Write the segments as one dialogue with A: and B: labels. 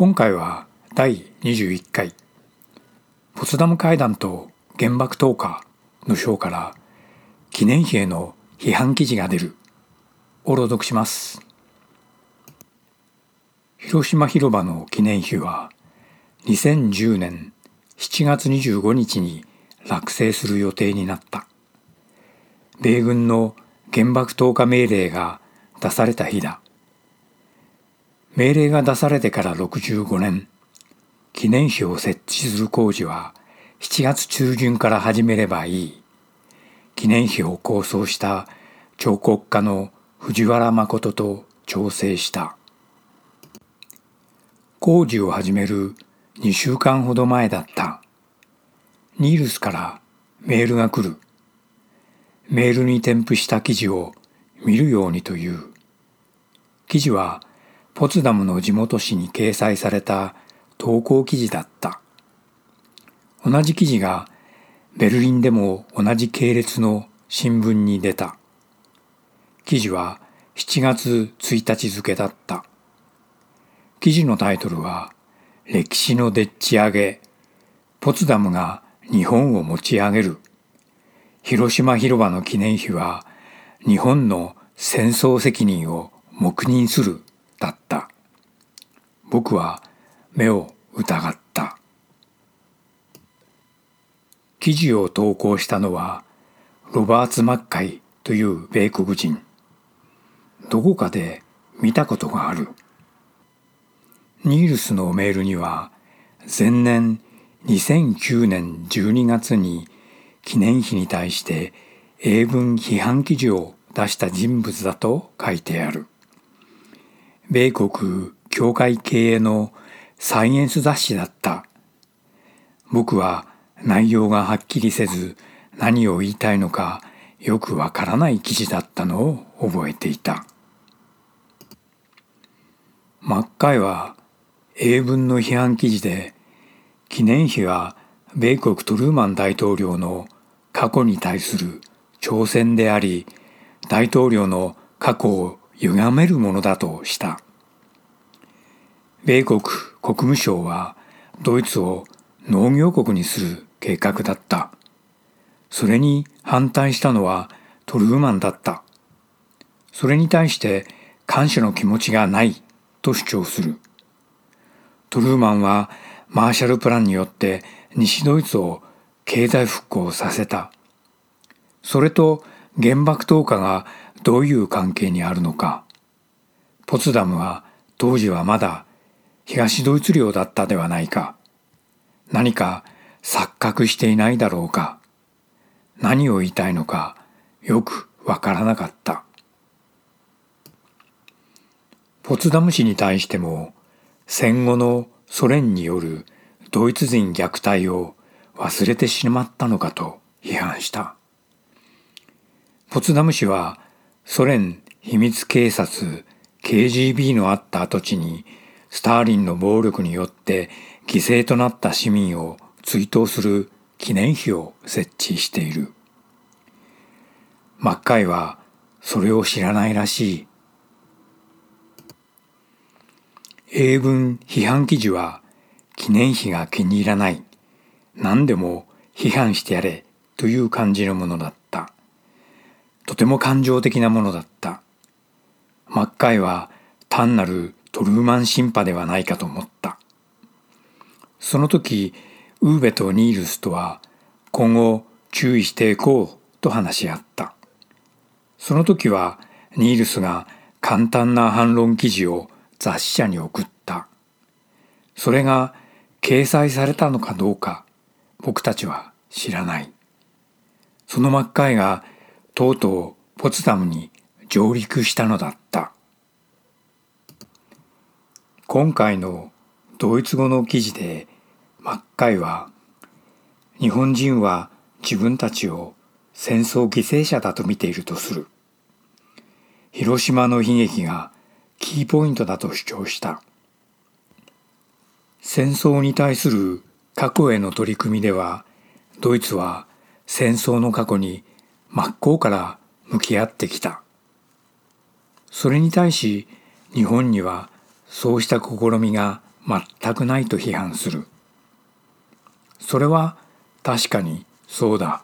A: 今回は第21回ポツダム会談と原爆投下の章から記念碑への批判記事が出るを朗読します。広島広場の記念碑は2010年7月25日に落成する予定になった。米軍の原爆投下命令が出された日だ。命令が出されてから65年記念碑を設置する工事は7月中旬から始めればいい。記念碑を構想した彫刻家の藤原誠と調整した。工事を始める2週間ほど前だった。ニールスからメールが来る。メールに添付した記事を見るようにという。記事はポツダムの地元紙に掲載された投稿記事だった。同じ記事がベルリンでも同じ系列の新聞に出た。記事は7月1日付だった。記事のタイトルは歴史のでっち上げ、ポツダムが日本を持ち上げる。広島広場の記念碑は日本の戦争責任を黙認するだった。僕は目を疑った。記事を投稿したのはロバーツ・マッカイという米国人。どこかで見たことがある。ニールスのメールには前年2009年12月に記念碑に対して英文批判記事を出した人物だと書いてある。米国教会経営のサイエンス雑誌だった。僕は内容がはっきりせず何を言いたいのかよくわからない記事だったのを覚えていた。真っ赤いは英文の批判記事で記念碑は米国トルーマン大統領の過去に対する挑戦であり大統領の過去を歪めるものだとした。米国国務省はドイツを農業国にする計画だった。それに反対したのはトルーマンだった。それに対して感謝の気持ちがないと主張する。トルーマンはマーシャルプランによって西ドイツを経済復興させた。それと原爆投下がどういう関係にあるのか。ポツダムは当時はまだ東ドイツ領だったではないか。何か錯覚していないだろうか。何を言いたいのかよくわからなかった。ポツダム市に対しても戦後のソ連によるドイツ人虐待を忘れてしまったのかと批判した。ポツダム市はソ連秘密警察 KGB のあった跡地にスターリンの暴力によって犠牲となった市民を追悼する記念碑を設置している。マッカイはそれを知らないらしい。英文批判記事は記念碑が気に入らない。何でも批判してやれという感じのものだった。とても感情的なものだった。マッカイは単なるトルーマンシンパではないかと思った。その時、ウーベとニールスとは今後注意していこうと話し合った。その時はニールスが簡単な反論記事を雑誌社に送った。それが掲載されたのかどうか僕たちは知らない。そのマッカイがとうとうポツダムに上陸したのだった。今回のドイツ語の記事でマッカイは日本人は自分たちを戦争犠牲者だと見ているとする。広島の悲劇がキーポイントだと主張した。戦争に対する過去への取り組みではドイツは戦争の過去に真っ向から向き合ってきた。それに対し日本にはそうした試みが全くないと批判する。それは確かにそうだ。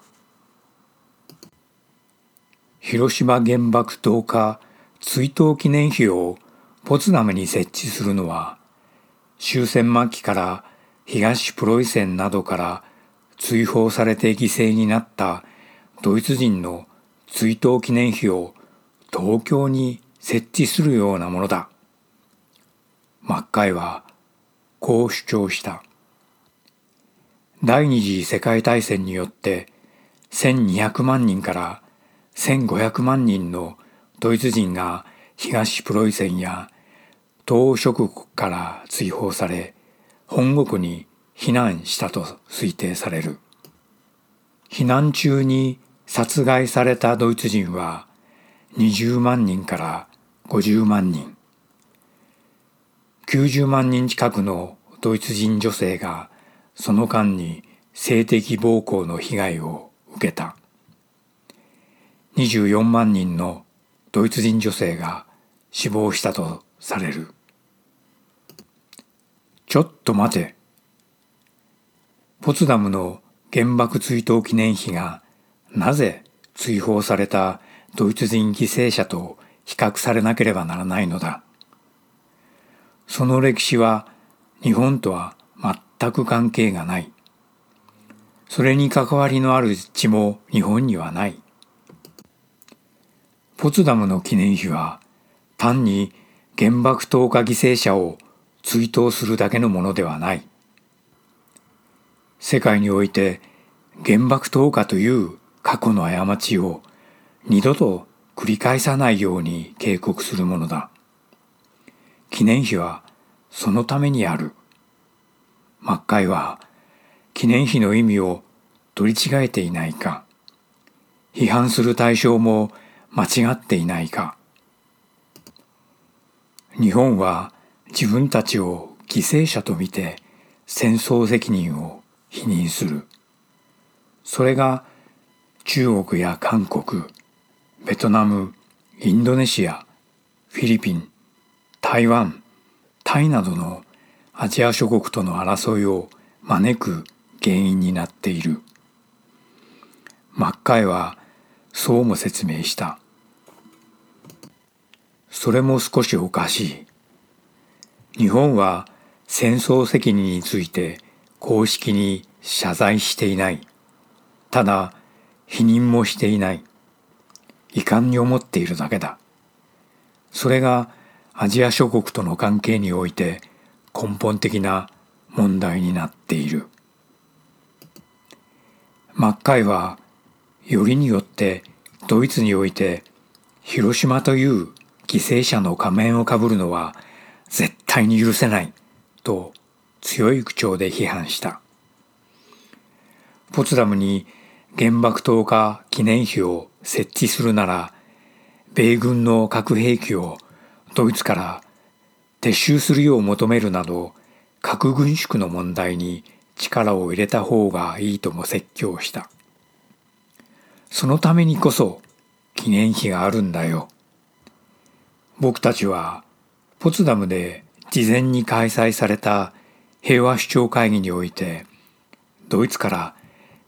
A: 広島原爆投下追悼記念碑をポツダムに設置するのは終戦末期から東プロイセンなどから追放されて犠牲になったドイツ人の追悼記念碑を東京に設置するようなものだ。マッカイはこう主張した。第二次世界大戦によって1200万人から1500万人のドイツ人が東プロイセンや東欧諸国から追放され本国に避難したと推定される。避難中に殺害されたドイツ人は20万人から50万人。90万人近くのドイツ人女性がその間に性的暴行の被害を受けた。24万人のドイツ人女性が死亡したとされる。ちょっと待て。ポツダムの原爆追悼記念碑がなぜ追放されたドイツ人犠牲者と比較されなければならないのだ？その歴史は日本とは全く関係がない。それに関わりのある地も日本にはない。ポツダムの記念碑は単に原爆投下犠牲者を追悼するだけのものではない。世界において原爆投下という過去の過ちを二度と繰り返さないように警告するものだ。記念碑はそのためにある。マッカイは記念碑の意味を取り違えていないか。批判する対象も間違っていないか。日本は自分たちを犠牲者とみて戦争責任を否認する。それが中国や韓国、ベトナム、インドネシア、フィリピン、台湾、タイなどのアジア諸国との争いを招く原因になっている。マッカイはそうも説明した。それも少しおかしい。日本は戦争責任について公式に謝罪していない。ただ、否認もしていない。遺憾に思っているだけだ。それがアジア諸国との関係において根本的な問題になっている。マッカイはよりによってドイツにおいて広島という犠牲者の仮面をかぶるのは絶対に許せないと強い口調で批判した。ポツダムに原爆投下記念碑を設置するなら米軍の核兵器をドイツから撤収するよう求めるなど核軍縮の問題に力を入れた方がいいとも説教した。そのためにこそ記念碑があるんだよ。僕たちはポツダムで事前に開催された平和主張会議においてドイツから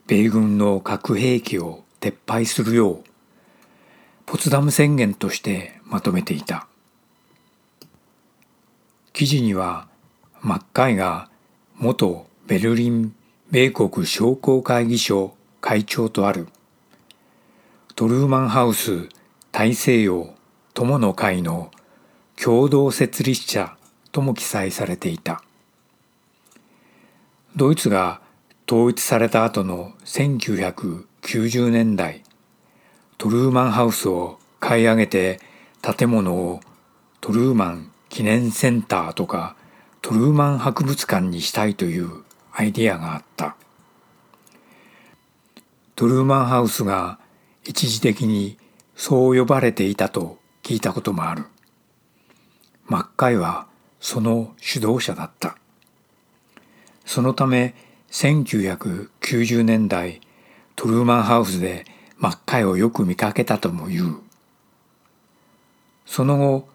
A: 米軍の核兵器を撤廃するようポツダム宣言としてまとめていた。記事にはマッカイが元ベルリン米国商工会議所会長とあるトルーマンハウス大西洋友の会の共同設立者とも記載されていた。ドイツが統一された後の1990年代トルーマンハウスを買い上げて建物をトルーマン記念センターとかトルーマン博物館にしたいというアイディアがあったトルーマンハウスが一時的にそう呼ばれていたと聞いたこともある。マッカイはその主導者だった。そのため1990年代トルーマンハウスでマッカイをよく見かけたとも言う。その後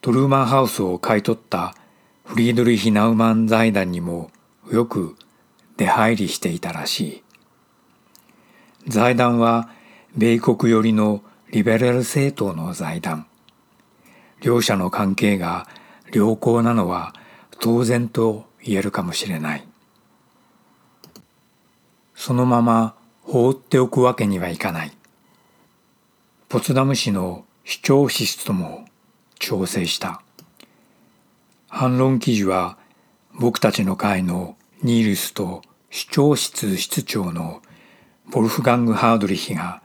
A: トルーマンハウスを買い取ったフリードリヒ・ナウマン財団にもよく出入りしていたらしい。財団は米国寄りのリベラル政党の財団。両者の関係が良好なのは当然と言えるかもしれない。そのまま放っておくわけにはいかない。ポツダム市の主張室とも調整した。反論記事は僕たちの会のニールスと主張室室長のボルフガング・ハードリヒが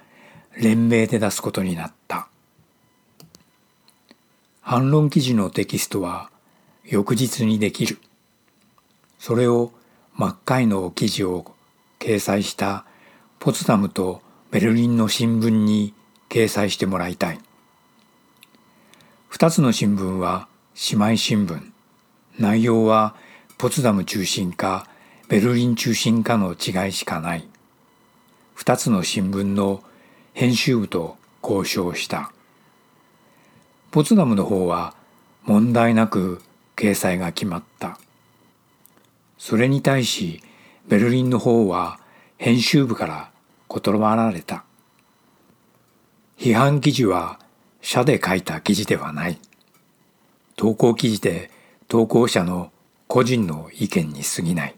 A: 連名で出すことになった。反論記事のテキストは翌日にできる。それを真っ赤いの記事を掲載したポツダムとベルリンの新聞に掲載してもらいたい。二つの新聞は姉妹新聞。内容はポツダム中心かベルリン中心かの違いしかない。二つの新聞の編集部と交渉した。ポツダムの方は問題なく掲載が決まった。それに対しベルリンの方は編集部から断られた。批判記事は社で書いた記事ではない。投稿記事で投稿者の個人の意見に過ぎない。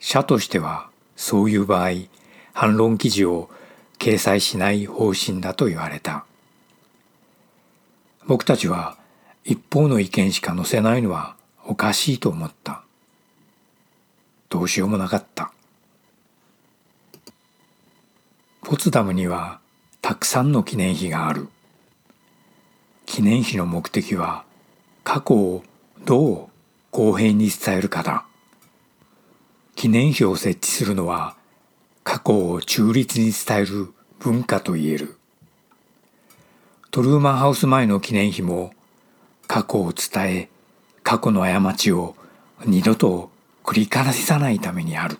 A: 社としてはそういう場合、反論記事を掲載しない方針だと言われた。僕たちは一方の意見しか載せないのはおかしいと思った。どうしようもなかった。ポツダムにはたくさんの記念碑がある。記念碑の目的は過去をどう公平に伝えるかだ。記念碑を設置するのは過去を中立に伝える文化と言える。トルーマンハウス前の記念碑も過去を伝え過去の過ちを二度と繰り返さないためにある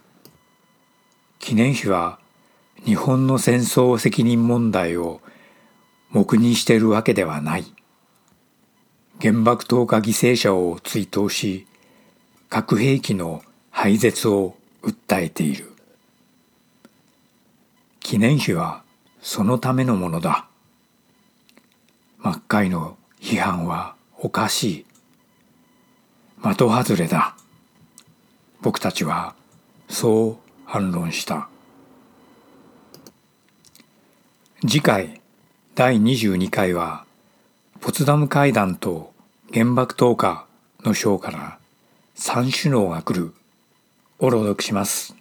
A: 記念碑は日本の戦争責任問題を黙認しているわけではない原爆投下犠牲者を追悼し核兵器の廃絶を訴えている記念碑はそのためのものだ真っ赤いの批判はおかしい。的外れだ。僕たちはそう反論した。次回第22回はポツダム会談と原爆投下の章から三首脳が来るを朗読します。